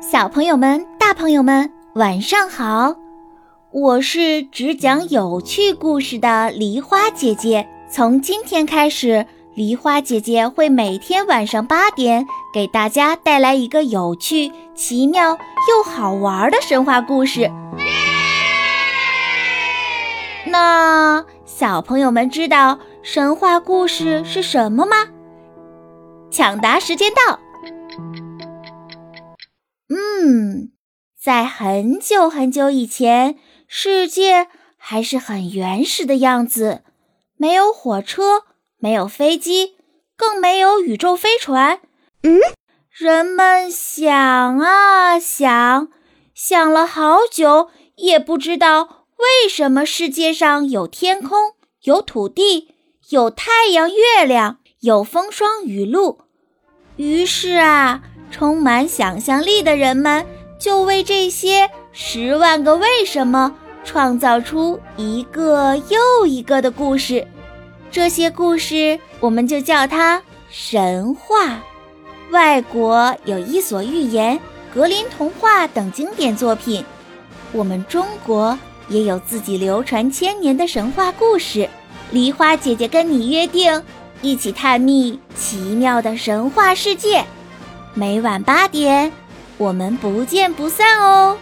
小朋友们、大朋友们，晚上好！我是只讲有趣故事的梨花姐姐。从今天开始，梨花姐姐会每天晚上八点给大家带来一个有趣、奇妙又好玩的神话故事。那小朋友们知道神话故事是什么吗？抢答时间到！在很久很久以前，世界还是很原始的样子，没有火车，没有飞机，更没有宇宙飞船。嗯，人们想啊想，想了好久，也不知道为什么世界上有天空，有土地，有太阳、月亮，有风霜雨露。于是啊。充满想象力的人们就为这些十万个为什么创造出一个又一个的故事，这些故事我们就叫它神话。外国有《伊索寓言》《格林童话》等经典作品，我们中国也有自己流传千年的神话故事。梨花姐姐跟你约定，一起探秘奇妙的神话世界。每晚八点，我们不见不散哦。